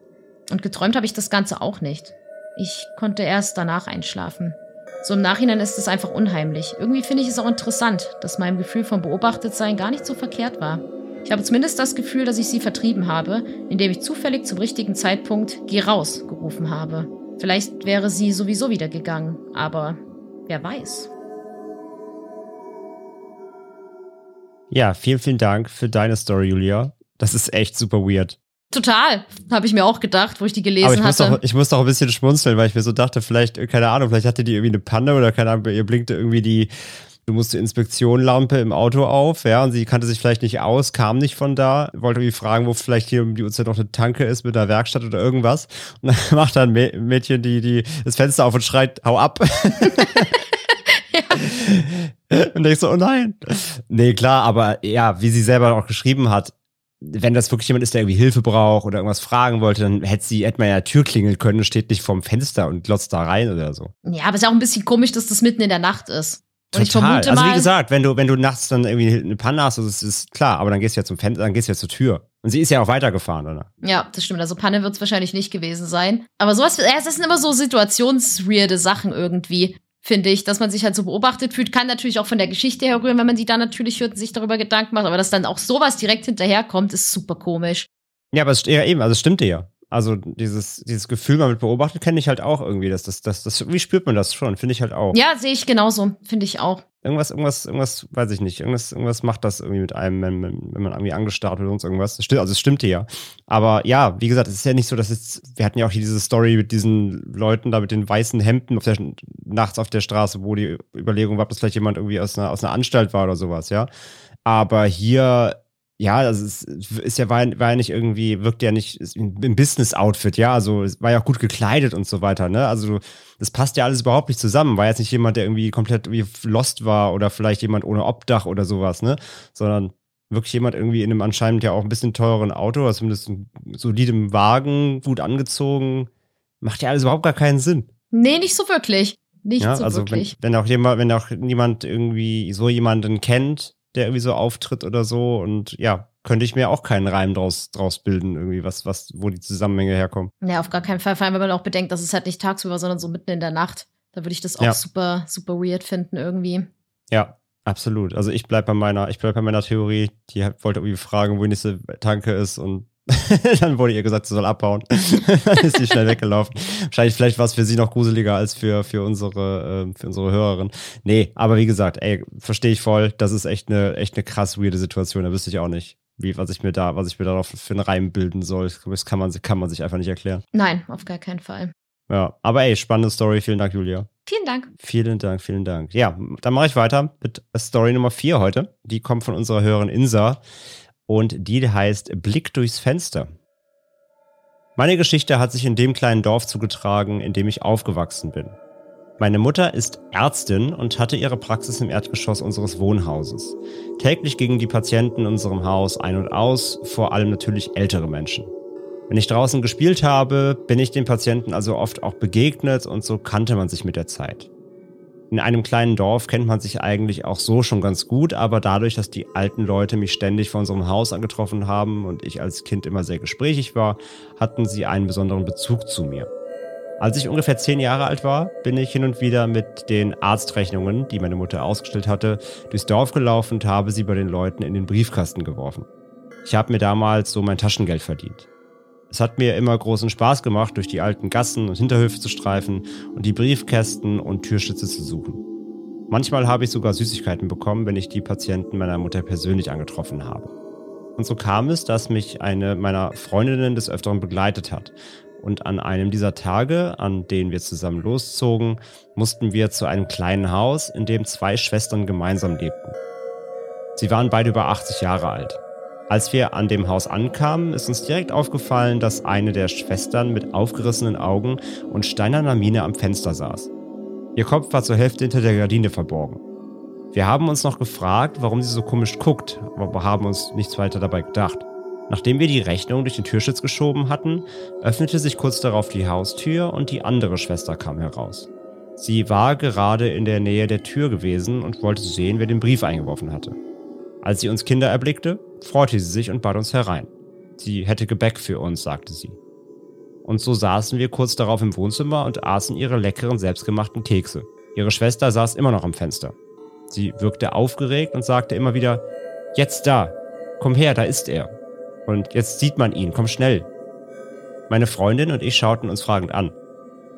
[SPEAKER 2] Und geträumt habe ich das Ganze auch nicht. Ich konnte erst danach einschlafen. So im Nachhinein ist es einfach unheimlich. Irgendwie finde ich es auch interessant, dass mein Gefühl vom Beobachtetsein gar nicht so verkehrt war. Ich habe zumindest das Gefühl, dass ich sie vertrieben habe, indem ich zufällig zum richtigen Zeitpunkt Geh raus gerufen habe. Vielleicht wäre sie sowieso wieder gegangen, aber Wer weiß.
[SPEAKER 1] Ja, vielen, vielen Dank für deine Story, Julia. Das ist echt super weird.
[SPEAKER 2] Total, habe ich mir auch gedacht, wo ich die gelesen
[SPEAKER 1] Aber ich
[SPEAKER 2] hatte.
[SPEAKER 1] Muss doch, ich musste auch ein bisschen schmunzeln, weil ich mir so dachte, vielleicht, keine Ahnung, vielleicht hatte die irgendwie eine Panne oder keine Ahnung, ihr blinkte irgendwie die, du musste Inspektionlampe im Auto auf, ja, und sie kannte sich vielleicht nicht aus, kam nicht von da, wollte irgendwie fragen, wo vielleicht hier um die Uhrzeit noch eine Tanke ist mit einer Werkstatt oder irgendwas. Und dann macht da ein Mädchen die, die, das Fenster auf und schreit, hau ab. Und denkst so, oh nein. Nee, klar, aber ja, wie sie selber auch geschrieben hat, wenn das wirklich jemand ist, der irgendwie Hilfe braucht oder irgendwas fragen wollte, dann hätte sie, hätte man ja Tür klingeln können steht nicht vorm Fenster und glotzt da rein oder so.
[SPEAKER 2] Ja, aber es ist auch ein bisschen komisch, dass das mitten in der Nacht ist.
[SPEAKER 1] Und Total. also wie gesagt, wenn du, wenn du nachts dann irgendwie eine Panne hast, das ist klar, aber dann gehst du ja zum Fenster, dann gehst du ja zur Tür. Und sie ist ja auch weitergefahren, oder?
[SPEAKER 2] Ja, das stimmt. Also Panne wird es wahrscheinlich nicht gewesen sein. Aber sowas, ja, es sind immer so situationsweirde Sachen irgendwie finde ich, dass man sich halt so beobachtet fühlt, kann natürlich auch von der Geschichte herrühren, wenn man die dann natürlich hört und sich darüber Gedanken macht, aber dass dann auch sowas direkt hinterherkommt, ist super komisch.
[SPEAKER 1] Ja, aber es ja eben, also es stimmte ja. Also dieses, dieses Gefühl, man wird beobachtet, kenne ich halt auch irgendwie. Das, das, das, das, wie spürt man das schon? Finde ich halt auch.
[SPEAKER 2] Ja, sehe ich genauso. Finde ich auch.
[SPEAKER 1] Irgendwas, irgendwas, irgendwas, weiß ich nicht. Irgendwas, irgendwas macht das irgendwie mit einem, wenn, wenn man irgendwie angestarrt wird oder sonst irgendwas. Stimmt, also es stimmte ja. Aber ja, wie gesagt, es ist ja nicht so, dass es, wir hatten ja auch hier diese Story mit diesen Leuten da mit den weißen Hemden auf der, nachts auf der Straße, wo die Überlegung war, ob das vielleicht jemand irgendwie aus einer, aus einer Anstalt war oder sowas, ja. Aber hier ja, also es ist ja, war, war ja nicht irgendwie, wirkt ja nicht im Business-Outfit, ja, also es war ja auch gut gekleidet und so weiter, ne? Also das passt ja alles überhaupt nicht zusammen. War jetzt nicht jemand, der irgendwie komplett irgendwie lost war oder vielleicht jemand ohne Obdach oder sowas, ne? Sondern wirklich jemand irgendwie in einem anscheinend ja auch ein bisschen teureren Auto, also zumindest einem solidem Wagen, gut angezogen. Macht ja alles überhaupt gar keinen Sinn.
[SPEAKER 2] Nee, nicht so wirklich. Nicht
[SPEAKER 1] ja,
[SPEAKER 2] so
[SPEAKER 1] also
[SPEAKER 2] wirklich.
[SPEAKER 1] Wenn, wenn auch jemand, wenn auch niemand irgendwie so jemanden kennt, der irgendwie so auftritt oder so. Und ja, könnte ich mir auch keinen Reim draus, draus bilden, irgendwie, was, was, wo die Zusammenhänge herkommen.
[SPEAKER 2] Ja, auf gar keinen Fall. Vor allem, wenn man auch bedenkt, dass es halt nicht tagsüber, sondern so mitten in der Nacht. Da würde ich das auch
[SPEAKER 1] Ja.
[SPEAKER 2] super, super weird finden irgendwie.
[SPEAKER 1] Ja, absolut. Also ich bleib bei meiner, ich bleib bei meiner Theorie. Die wollte irgendwie fragen, wo die nächste Tanke ist und dann wurde ihr gesagt, sie soll abhauen. dann ist sie schnell weggelaufen. Wahrscheinlich, vielleicht war es für sie noch gruseliger als für, für unsere, äh, für unsere Hörerin. Nee, aber wie gesagt, ey, verstehe ich voll. Das ist echt eine, echt eine krass weirde Situation. Da wüsste ich auch nicht, wie, was ich mir da, was ich mir darauf für einen Reim bilden soll. Das kann man, kann man sich einfach nicht erklären.
[SPEAKER 2] Nein, auf gar keinen Fall.
[SPEAKER 1] Ja, aber ey, spannende Story. Vielen Dank, Julia.
[SPEAKER 2] Vielen Dank.
[SPEAKER 1] Vielen Dank, vielen Dank. Ja, dann mache ich weiter mit Story Nummer 4 heute. Die kommt von unserer Hörerin Insa und die heißt Blick durchs Fenster. Meine Geschichte hat sich in dem kleinen Dorf zugetragen, in dem ich aufgewachsen bin. Meine Mutter ist Ärztin und hatte ihre Praxis im Erdgeschoss unseres Wohnhauses. Täglich gingen die Patienten in unserem Haus ein und aus, vor allem natürlich ältere Menschen. Wenn ich draußen gespielt habe, bin ich den Patienten also oft auch begegnet und so kannte man sich mit der Zeit. In einem kleinen Dorf kennt man sich eigentlich auch so schon ganz gut, aber dadurch, dass die alten Leute mich ständig vor unserem Haus angetroffen haben und ich als Kind immer sehr gesprächig war, hatten sie einen besonderen Bezug zu mir. Als ich ungefähr zehn Jahre alt war, bin ich hin und wieder mit den Arztrechnungen, die meine Mutter ausgestellt hatte, durchs Dorf gelaufen und habe sie bei den Leuten in den Briefkasten geworfen. Ich habe mir damals so mein Taschengeld verdient. Es hat mir immer großen Spaß gemacht, durch die alten Gassen und Hinterhöfe zu streifen und die Briefkästen und Türschütze zu suchen. Manchmal habe ich sogar Süßigkeiten bekommen, wenn ich die Patienten meiner Mutter persönlich angetroffen habe. Und so kam es, dass mich eine meiner Freundinnen des Öfteren begleitet hat. Und an einem dieser Tage, an denen wir zusammen loszogen, mussten wir zu einem kleinen Haus, in dem zwei Schwestern gemeinsam lebten. Sie waren beide über 80 Jahre alt. Als wir an dem Haus ankamen, ist uns direkt aufgefallen, dass eine der Schwestern mit aufgerissenen Augen und steinerner Miene am Fenster saß. Ihr Kopf war zur Hälfte hinter der Gardine verborgen. Wir haben uns noch gefragt, warum sie so komisch guckt, aber haben uns nichts weiter dabei gedacht. Nachdem wir die Rechnung durch den Türschitz geschoben hatten, öffnete sich kurz darauf die Haustür und die andere Schwester kam heraus. Sie war gerade in der Nähe der Tür gewesen und wollte sehen, wer den Brief eingeworfen hatte. Als sie uns Kinder erblickte, freute sie sich und bat uns herein. Sie hätte Gebäck für uns, sagte sie. Und so saßen wir kurz darauf im Wohnzimmer und aßen ihre leckeren selbstgemachten Kekse. Ihre Schwester saß immer noch am Fenster. Sie wirkte aufgeregt und sagte immer wieder, Jetzt da, komm her, da ist er. Und jetzt sieht man ihn, komm schnell. Meine Freundin und ich schauten uns fragend an.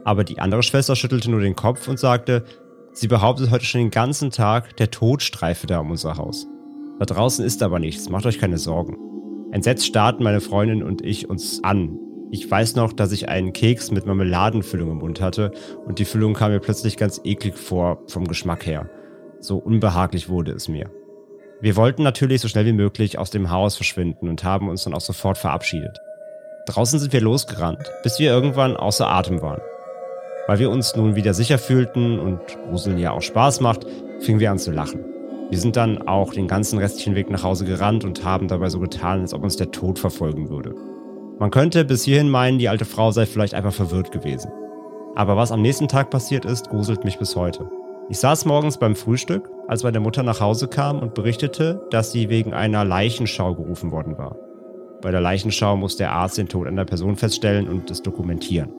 [SPEAKER 1] Aber die andere Schwester schüttelte nur den Kopf und sagte, sie behauptet heute schon den ganzen Tag, der Tod streife da um unser Haus. Da draußen ist aber nichts, macht euch keine Sorgen. Entsetzt starrten meine Freundin und ich uns an. Ich weiß noch, dass ich einen Keks mit Marmeladenfüllung im Mund hatte und die Füllung kam mir plötzlich ganz eklig vor vom Geschmack her. So unbehaglich wurde es mir. Wir wollten natürlich so schnell wie möglich aus dem Haus verschwinden und haben uns dann auch sofort verabschiedet. Draußen sind wir losgerannt, bis wir irgendwann außer Atem waren. Weil wir uns nun wieder sicher fühlten und Gruseln ja auch Spaß macht, fingen wir an zu lachen. Wir sind dann auch den ganzen restlichen Weg nach Hause gerannt und haben dabei so getan, als ob uns der Tod verfolgen würde. Man könnte bis hierhin meinen, die alte Frau sei vielleicht einfach verwirrt gewesen. Aber was am nächsten Tag passiert ist, gruselt mich bis heute. Ich saß morgens beim Frühstück, als meine Mutter nach Hause kam und berichtete, dass sie wegen einer Leichenschau gerufen worden war. Bei der Leichenschau muss der Arzt den Tod einer Person feststellen und es dokumentieren.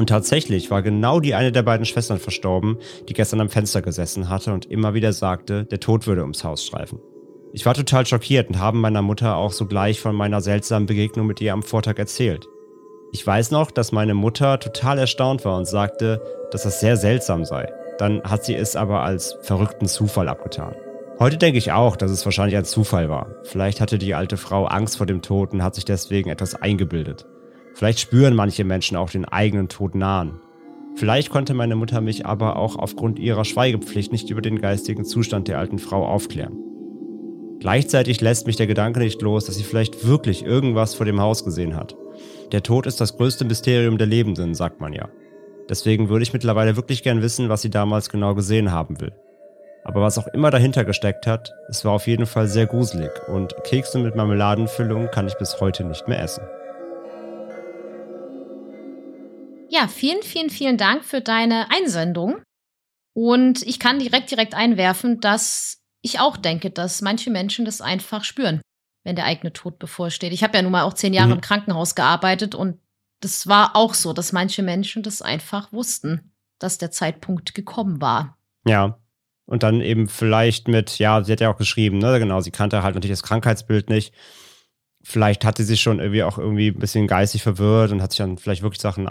[SPEAKER 1] Und tatsächlich war genau die eine der beiden Schwestern verstorben, die gestern am Fenster gesessen hatte und immer wieder sagte, der Tod würde ums Haus streifen. Ich war total schockiert und habe meiner Mutter auch sogleich von meiner seltsamen Begegnung mit ihr am Vortag erzählt. Ich weiß noch, dass meine Mutter total erstaunt war und sagte, dass das sehr seltsam sei. Dann hat sie es aber als verrückten Zufall abgetan. Heute denke ich auch, dass es wahrscheinlich ein Zufall war. Vielleicht hatte die alte Frau Angst vor dem Tod und hat sich deswegen etwas eingebildet. Vielleicht spüren manche Menschen auch den eigenen Tod nahen. Vielleicht konnte meine Mutter mich aber auch aufgrund ihrer Schweigepflicht nicht über den geistigen Zustand der alten Frau aufklären. Gleichzeitig lässt mich der Gedanke nicht los, dass sie vielleicht wirklich irgendwas vor dem Haus gesehen hat. Der Tod ist das größte Mysterium der Lebenden, sagt man ja. Deswegen würde ich mittlerweile wirklich gern wissen, was sie damals genau gesehen haben will. Aber was auch immer dahinter gesteckt hat, es war auf jeden Fall sehr gruselig und Kekse mit Marmeladenfüllung kann ich bis heute nicht mehr essen.
[SPEAKER 2] Ja, vielen, vielen, vielen Dank für deine Einsendung. Und ich kann direkt, direkt einwerfen, dass ich auch denke, dass manche Menschen das einfach spüren wenn der eigene Tod bevorsteht. Ich habe ja nun mal auch zehn Jahre mhm. im Krankenhaus gearbeitet und das war auch so, dass manche Menschen das einfach wussten, dass der Zeitpunkt gekommen war.
[SPEAKER 1] Ja. Und dann eben vielleicht mit, ja, sie hat ja auch geschrieben, ne, genau, sie kannte halt natürlich das Krankheitsbild nicht. Vielleicht hat sie sich schon irgendwie auch irgendwie ein bisschen geistig verwirrt und hat sich dann vielleicht wirklich Sachen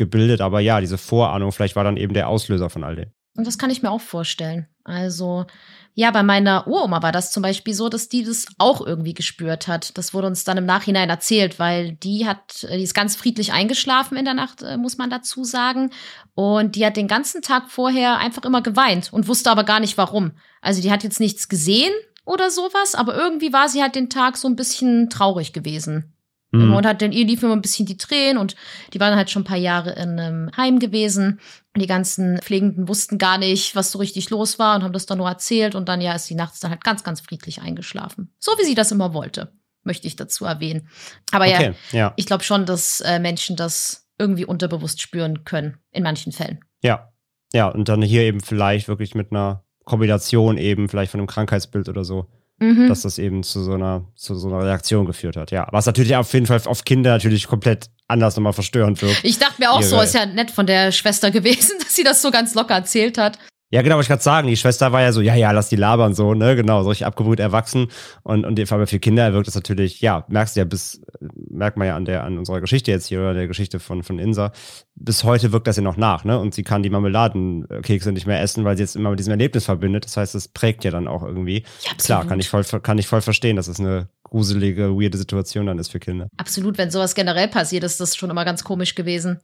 [SPEAKER 1] eingebildet. Aber ja, diese Vorahnung, vielleicht war dann eben der Auslöser von all dem.
[SPEAKER 2] Und das kann ich mir auch vorstellen. Also, ja, bei meiner Uroma war das zum Beispiel so, dass die das auch irgendwie gespürt hat. Das wurde uns dann im Nachhinein erzählt, weil die hat, die ist ganz friedlich eingeschlafen in der Nacht, äh, muss man dazu sagen. Und die hat den ganzen Tag vorher einfach immer geweint und wusste aber gar nicht warum. Also die hat jetzt nichts gesehen oder sowas, aber irgendwie war sie halt den Tag so ein bisschen traurig gewesen. Mhm. Und hat dann ihr lief immer ein bisschen die Tränen und die waren halt schon ein paar Jahre in einem Heim gewesen. Die ganzen Pflegenden wussten gar nicht, was so richtig los war und haben das dann nur erzählt und dann ja ist sie nachts dann halt ganz, ganz friedlich eingeschlafen. So wie sie das immer wollte, möchte ich dazu erwähnen. Aber okay, ja, ja, ich glaube schon, dass äh, Menschen das irgendwie unterbewusst spüren können, in manchen Fällen.
[SPEAKER 1] Ja, ja, und dann hier eben vielleicht wirklich mit einer Kombination eben, vielleicht von einem Krankheitsbild oder so mhm. dass das eben zu so einer zu so einer Reaktion geführt hat. Ja, was natürlich auf jeden Fall auf Kinder natürlich komplett anders nochmal verstörend wirkt.
[SPEAKER 2] Ich dachte mir auch so, ist ja nett von der Schwester gewesen, dass sie das so ganz locker erzählt hat.
[SPEAKER 1] Ja, genau, wollte ich gerade sagen. Die Schwester war ja so, ja, ja, lass die labern so, ne, genau, solche abgebrüht erwachsen. Und, und vor allem für Kinder wirkt das natürlich, ja, merkst du ja bis, merkt man ja an der, an unserer Geschichte jetzt hier oder der Geschichte von, von Insa. Bis heute wirkt das ja noch nach, ne? Und sie kann die Marmeladenkekse nicht mehr essen, weil sie jetzt immer mit diesem Erlebnis verbindet. Das heißt, es prägt ja dann auch irgendwie. Ja, Klar, kann ich voll, kann ich voll verstehen, dass es eine gruselige, weirde Situation dann ist für Kinder.
[SPEAKER 2] Absolut, wenn sowas generell passiert, ist das schon immer ganz komisch gewesen.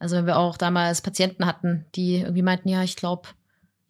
[SPEAKER 2] Also wenn wir auch damals Patienten hatten, die irgendwie meinten, ja, ich glaube,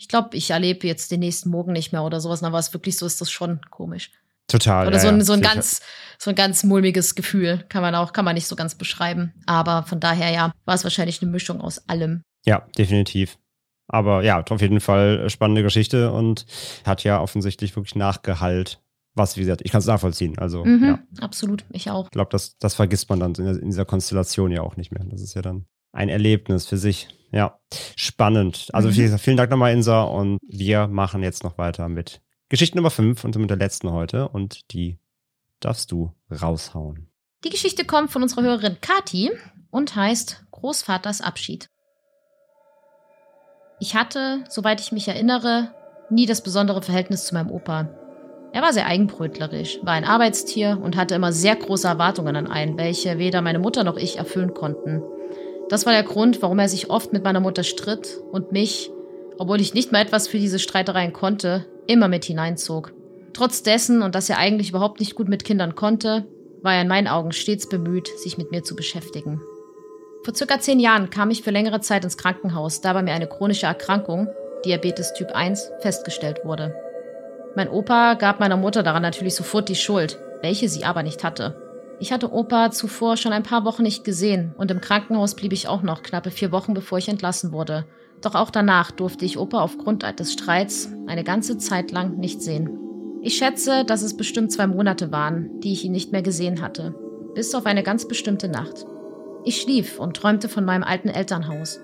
[SPEAKER 2] ich glaube, ich erlebe jetzt den nächsten Morgen nicht mehr oder sowas. Aber es wirklich so ist das schon komisch.
[SPEAKER 1] Total.
[SPEAKER 2] Oder ja, so ein, so ein ganz, so ein ganz mulmiges Gefühl. Kann man auch, kann man nicht so ganz beschreiben. Aber von daher, ja, war es wahrscheinlich eine Mischung aus allem.
[SPEAKER 1] Ja, definitiv. Aber ja, auf jeden Fall spannende Geschichte und hat ja offensichtlich wirklich nachgehalt. Was, wie gesagt, ich kann es nachvollziehen. Also,
[SPEAKER 2] mhm,
[SPEAKER 1] ja.
[SPEAKER 2] Absolut, ich auch.
[SPEAKER 1] Ich glaube, das, das vergisst man dann in dieser Konstellation ja auch nicht mehr. Das ist ja dann ein Erlebnis für sich. Ja, spannend. Also mhm. vielen, vielen Dank nochmal, Insa. Und wir machen jetzt noch weiter mit Geschichte Nummer 5 und mit der letzten heute. Und die darfst du raushauen.
[SPEAKER 2] Die Geschichte kommt von unserer Hörerin Kati und heißt Großvaters Abschied. Ich hatte, soweit ich mich erinnere, nie das besondere Verhältnis zu meinem Opa. Er war sehr eigenbrötlerisch, war ein Arbeitstier und hatte immer sehr große Erwartungen an einen, welche weder meine Mutter noch ich erfüllen konnten. Das war der Grund, warum er sich oft mit meiner Mutter stritt und mich, obwohl ich nicht mal etwas für diese Streitereien konnte, immer mit hineinzog. Trotz dessen und dass er eigentlich überhaupt nicht gut mit Kindern konnte, war er in meinen Augen stets bemüht, sich mit mir zu beschäftigen. Vor circa zehn Jahren kam ich für längere Zeit ins Krankenhaus, da bei mir eine chronische Erkrankung, Diabetes Typ 1, festgestellt wurde. Mein Opa gab meiner Mutter daran natürlich sofort die Schuld, welche sie aber nicht hatte. Ich hatte Opa zuvor schon ein paar Wochen nicht gesehen und im Krankenhaus blieb ich auch noch knappe vier Wochen, bevor ich entlassen wurde. Doch auch danach durfte ich Opa aufgrund des Streits eine ganze Zeit lang nicht sehen. Ich schätze, dass es bestimmt zwei Monate waren, die ich ihn nicht mehr gesehen hatte. Bis auf eine ganz bestimmte Nacht. Ich schlief und träumte von meinem alten Elternhaus.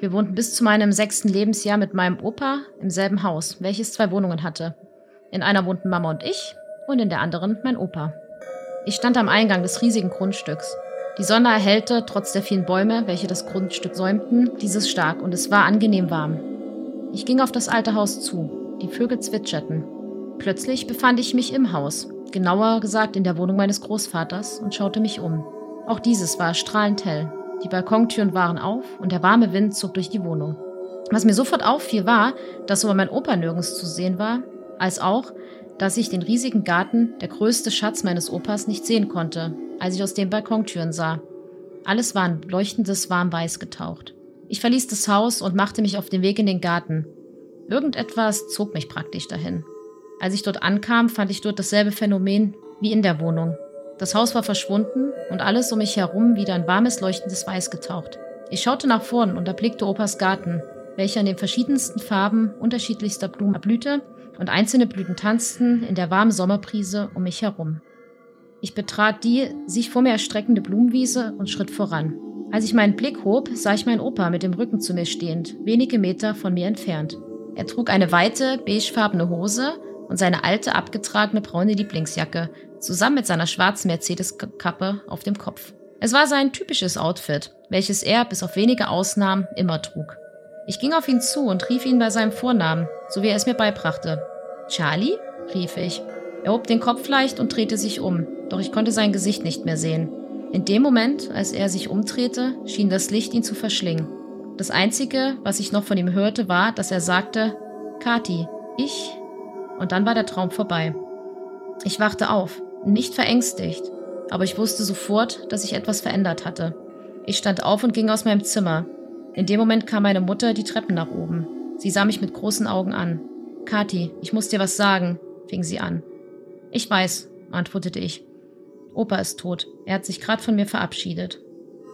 [SPEAKER 2] Wir wohnten bis zu meinem sechsten Lebensjahr mit meinem Opa im selben Haus, welches zwei Wohnungen hatte. In einer wohnten Mama und ich und in der anderen mein Opa. Ich stand am Eingang des riesigen Grundstücks. Die Sonne erhellte, trotz der vielen Bäume, welche das Grundstück säumten, dieses stark und es war angenehm warm. Ich ging auf das alte Haus zu. Die Vögel zwitscherten. Plötzlich befand ich mich im Haus, genauer gesagt in der Wohnung meines Großvaters, und schaute mich um. Auch dieses war strahlend hell. Die Balkontüren waren auf und der warme Wind zog durch die Wohnung. Was mir sofort auffiel, war, dass sowohl mein Opa nirgends zu sehen war, als auch, dass ich den riesigen Garten, der größte Schatz meines Opas, nicht sehen konnte, als ich aus den Balkontüren sah. Alles war in leuchtendes Warmweiß getaucht. Ich verließ das Haus und machte mich auf den Weg in den Garten. Irgendetwas zog mich praktisch dahin. Als ich dort ankam, fand ich dort dasselbe Phänomen wie in der Wohnung. Das Haus war verschwunden und alles um mich herum wieder in warmes, leuchtendes Weiß getaucht. Ich schaute nach vorn und erblickte Opas Garten, welcher in den verschiedensten Farben unterschiedlichster Blumen erblühte und einzelne Blüten tanzten in der warmen Sommerbrise um mich herum. Ich betrat die sich vor mir erstreckende Blumenwiese und schritt voran. Als ich meinen Blick hob, sah ich meinen Opa mit dem Rücken zu mir stehend, wenige Meter von mir entfernt. Er trug eine weite, beigefarbene Hose und seine alte, abgetragene braune Lieblingsjacke, zusammen mit seiner schwarzen Mercedes-Kappe auf dem Kopf. Es war sein typisches Outfit, welches er bis auf wenige Ausnahmen immer trug. Ich ging auf ihn zu und rief ihn bei seinem Vornamen, so wie er es mir beibrachte. Charlie? rief ich. Er hob den Kopf leicht und drehte sich um, doch ich konnte sein Gesicht nicht mehr sehen. In dem Moment, als er sich umdrehte, schien das Licht ihn zu verschlingen. Das Einzige, was ich noch von ihm hörte, war, dass er sagte, Kati, ich. Und dann war der Traum vorbei. Ich wachte auf, nicht verängstigt, aber ich wusste sofort, dass sich etwas verändert hatte. Ich stand auf und ging aus meinem Zimmer. In dem Moment kam meine Mutter die Treppen nach oben. Sie sah mich mit großen Augen an. Kathi, ich muss dir was sagen, fing sie an. Ich weiß, antwortete ich. Opa ist tot. Er hat sich gerade von mir verabschiedet.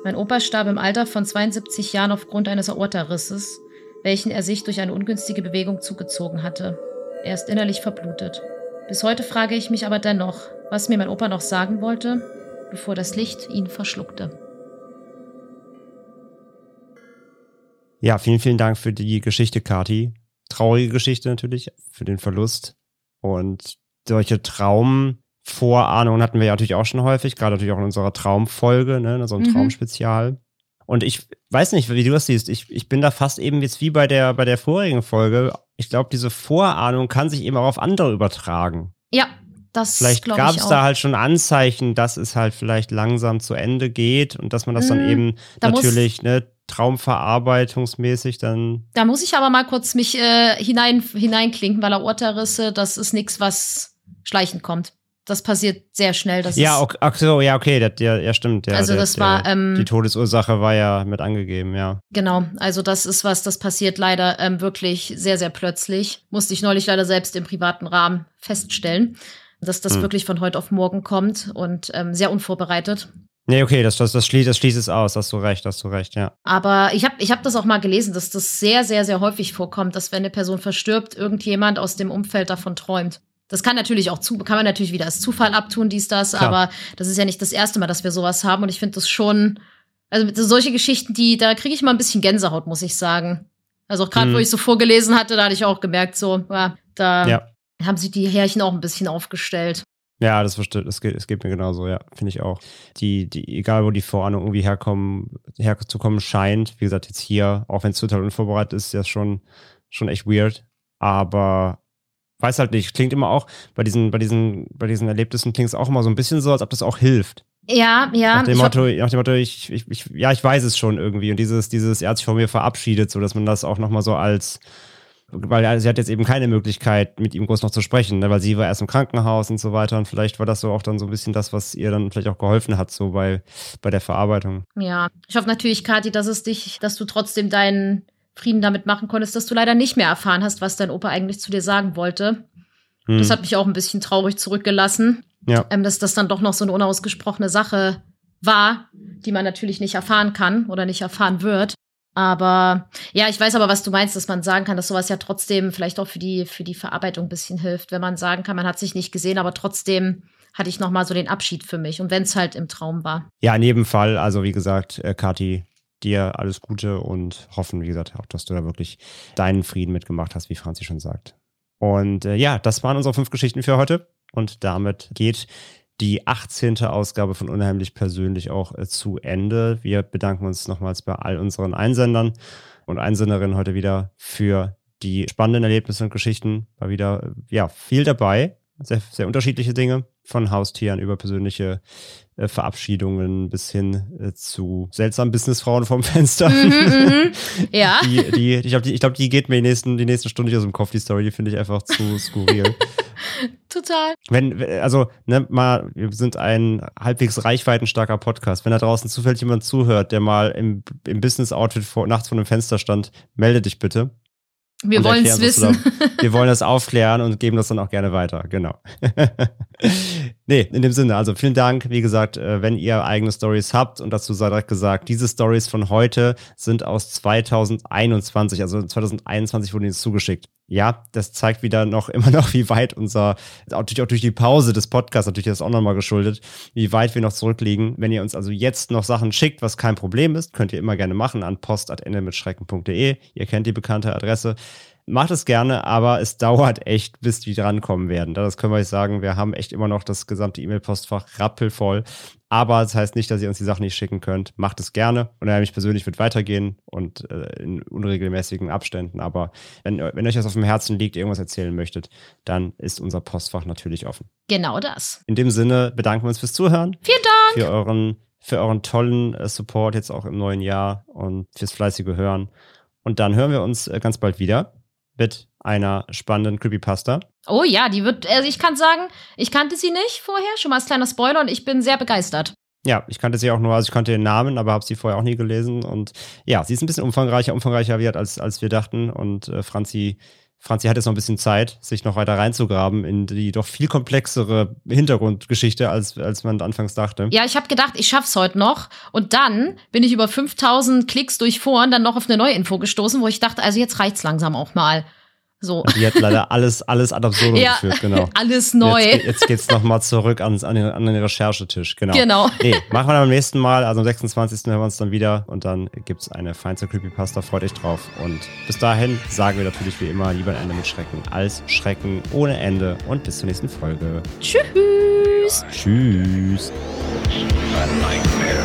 [SPEAKER 2] Mein Opa starb im Alter von 72 Jahren aufgrund eines Aortarisses, welchen er sich durch eine ungünstige Bewegung zugezogen hatte. Er ist innerlich verblutet. Bis heute frage ich mich aber dennoch, was mir mein Opa noch sagen wollte, bevor das Licht ihn verschluckte.
[SPEAKER 1] Ja, vielen, vielen Dank für die Geschichte, Kati. Traurige Geschichte natürlich, für den Verlust. Und solche Traumvorahnungen hatten wir ja natürlich auch schon häufig, gerade natürlich auch in unserer Traumfolge, ne, in unserem mhm. Traumspezial. Und ich weiß nicht, wie du das siehst. Ich, ich bin da fast eben jetzt wie bei der, bei der vorigen Folge. Ich glaube, diese Vorahnung kann sich eben auch auf andere übertragen.
[SPEAKER 2] Ja, das
[SPEAKER 1] Vielleicht gab es da halt schon Anzeichen, dass es halt vielleicht langsam zu Ende geht und dass man das mhm. dann eben da natürlich, ne, traumverarbeitungsmäßig dann.
[SPEAKER 2] Da muss ich aber mal kurz mich äh, hinein, hineinklinken, weil Aortarisse, das ist nichts, was schleichend kommt. Das passiert sehr schnell. Das
[SPEAKER 1] ja, okay, ach so, ja, okay, das, ja, ja, stimmt. Ja,
[SPEAKER 2] also
[SPEAKER 1] der,
[SPEAKER 2] das war ähm,
[SPEAKER 1] die Todesursache war ja mit angegeben, ja.
[SPEAKER 2] Genau, also das ist was, das passiert leider ähm, wirklich sehr, sehr plötzlich. Musste ich neulich leider selbst im privaten Rahmen feststellen, dass das hm. wirklich von heute auf morgen kommt und ähm, sehr unvorbereitet.
[SPEAKER 1] Nee, okay, das, das, das, schließt, das schließt es aus, hast du recht, hast du recht, ja.
[SPEAKER 2] Aber ich habe ich hab das auch mal gelesen, dass das sehr, sehr, sehr häufig vorkommt, dass wenn eine Person verstirbt, irgendjemand aus dem Umfeld davon träumt. Das kann natürlich auch zu, kann man natürlich wieder als Zufall abtun, dies, das, Klar. aber das ist ja nicht das erste Mal, dass wir sowas haben. Und ich finde das schon, also solche Geschichten, die, da kriege ich mal ein bisschen Gänsehaut, muss ich sagen. Also auch gerade, hm. wo ich so vorgelesen hatte, da hatte ich auch gemerkt, so, ja, da ja. Haben sich die Härchen auch ein bisschen aufgestellt.
[SPEAKER 1] Ja, das versteht, es geht, es geht mir genauso, ja, finde ich auch. Die, die, egal wo die Vorahnung irgendwie herkommen, herzukommen scheint, wie gesagt, jetzt hier, auch wenn es total unvorbereitet ist, ist das schon, schon echt weird. Aber weiß halt nicht, klingt immer auch, bei diesen, bei diesen, bei diesen Erlebnissen klingt es auch immer so ein bisschen so, als ob das auch hilft.
[SPEAKER 2] Ja, ja.
[SPEAKER 1] Nach dem, Motto, nach dem Motto, ich, ich, ich, ja, ich weiß es schon irgendwie. Und dieses, dieses, er hat sich von mir verabschiedet, so dass man das auch nochmal so als, weil sie hat jetzt eben keine Möglichkeit, mit ihm groß noch zu sprechen, ne? weil sie war erst im Krankenhaus und so weiter und vielleicht war das so auch dann so ein bisschen das, was ihr dann vielleicht auch geholfen hat, so bei, bei der Verarbeitung.
[SPEAKER 2] Ja, ich hoffe natürlich, Kathi, dass es dich, dass du trotzdem deinen Frieden damit machen konntest, dass du leider nicht mehr erfahren hast, was dein Opa eigentlich zu dir sagen wollte. Hm. Das hat mich auch ein bisschen traurig zurückgelassen, ja. ähm, dass das dann doch noch so eine unausgesprochene Sache war, die man natürlich nicht erfahren kann oder nicht erfahren wird. Aber ja, ich weiß aber, was du meinst, dass man sagen kann, dass sowas ja trotzdem vielleicht auch für die, für die Verarbeitung ein bisschen hilft, wenn man sagen kann, man hat sich nicht gesehen, aber trotzdem hatte ich nochmal so den Abschied für mich. Und wenn es halt im Traum war.
[SPEAKER 1] Ja, in jedem Fall. Also wie gesagt, äh, Kathi, dir alles Gute und hoffen, wie gesagt, auch, dass du da wirklich deinen Frieden mitgemacht hast, wie Franzi schon sagt. Und äh, ja, das waren unsere fünf Geschichten für heute. Und damit geht die 18. Ausgabe von Unheimlich Persönlich auch äh, zu Ende. Wir bedanken uns nochmals bei all unseren Einsendern und Einsenderinnen heute wieder für die spannenden Erlebnisse und Geschichten. War wieder ja viel dabei. Sehr, sehr unterschiedliche Dinge. Von Haustieren über persönliche äh, Verabschiedungen bis hin äh, zu seltsamen Businessfrauen vom Fenster.
[SPEAKER 2] Mhm, mhm. Ja.
[SPEAKER 1] Die, die, ich glaube, die, ich glaub, die geht mir die nächsten, die nächsten Stunden nicht aus dem Kopf, die Story. Die finde ich einfach zu skurril.
[SPEAKER 2] Total.
[SPEAKER 1] Wenn, also, ne, mal, wir sind ein halbwegs reichweitenstarker Podcast. Wenn da draußen zufällig jemand zuhört, der mal im, im Business-Outfit nachts vor einem Fenster stand, melde dich bitte.
[SPEAKER 2] Wir wollen es wissen.
[SPEAKER 1] Da, wir wollen das aufklären und geben das dann auch gerne weiter. Genau. nee, in dem Sinne, also vielen Dank. Wie gesagt, äh, wenn ihr eigene Stories habt und dazu sei direkt gesagt, diese Stories von heute sind aus 2021, also 2021 wurden die zugeschickt. Ja, das zeigt wieder noch immer noch, wie weit unser, natürlich auch durch die Pause des Podcasts, natürlich ist das auch nochmal geschuldet, wie weit wir noch zurückliegen. Wenn ihr uns also jetzt noch Sachen schickt, was kein Problem ist, könnt ihr immer gerne machen an post.endemitschrecken.de. Ihr kennt die bekannte Adresse. Macht es gerne, aber es dauert echt, bis die drankommen werden. Das können wir euch sagen. Wir haben echt immer noch das gesamte E-Mail-Postfach rappelvoll. Aber das heißt nicht, dass ihr uns die Sachen nicht schicken könnt. Macht es gerne. Und er mich persönlich wird weitergehen und äh, in unregelmäßigen Abständen. Aber wenn, wenn euch das auf dem Herzen liegt, irgendwas erzählen möchtet, dann ist unser Postfach natürlich offen.
[SPEAKER 2] Genau das.
[SPEAKER 1] In dem Sinne bedanken wir uns fürs Zuhören.
[SPEAKER 2] Vielen Dank.
[SPEAKER 1] Für euren, für euren tollen äh, Support jetzt auch im neuen Jahr und fürs fleißige Hören. Und dann hören wir uns äh, ganz bald wieder mit einer spannenden Creepypasta.
[SPEAKER 2] Oh ja, die wird, also ich kann sagen, ich kannte sie nicht vorher, schon mal als kleiner Spoiler und ich bin sehr begeistert.
[SPEAKER 1] Ja, ich kannte sie auch nur, also ich kannte den Namen, aber habe sie vorher auch nie gelesen. Und ja, sie ist ein bisschen umfangreicher, umfangreicher wird, als, als wir dachten. Und äh, Franzi, Franzi hat jetzt noch ein bisschen Zeit, sich noch weiter reinzugraben in die doch viel komplexere Hintergrundgeschichte, als, als man anfangs dachte.
[SPEAKER 2] Ja, ich habe gedacht, ich schaff's heute noch. Und dann bin ich über 5000 Klicks durch Foren dann noch auf eine neue Info gestoßen, wo ich dachte, also jetzt reicht's langsam auch mal. So.
[SPEAKER 1] Die hat leider alles, alles ad absurdum
[SPEAKER 2] Ja,
[SPEAKER 1] geführt, genau.
[SPEAKER 2] alles neu.
[SPEAKER 1] Jetzt, jetzt geht's nochmal zurück ans, an, den, an den Recherchetisch, genau.
[SPEAKER 2] Genau.
[SPEAKER 1] Nee, machen wir dann beim nächsten Mal, also am 26. hören wir uns dann wieder und dann gibt's eine feinste Creepypasta, freut euch drauf. Und bis dahin sagen wir natürlich wie immer lieber ein Ende mit Schrecken als Schrecken ohne Ende und bis zur nächsten Folge.
[SPEAKER 2] Tschüss.
[SPEAKER 1] Tschüss.
[SPEAKER 3] A nightmare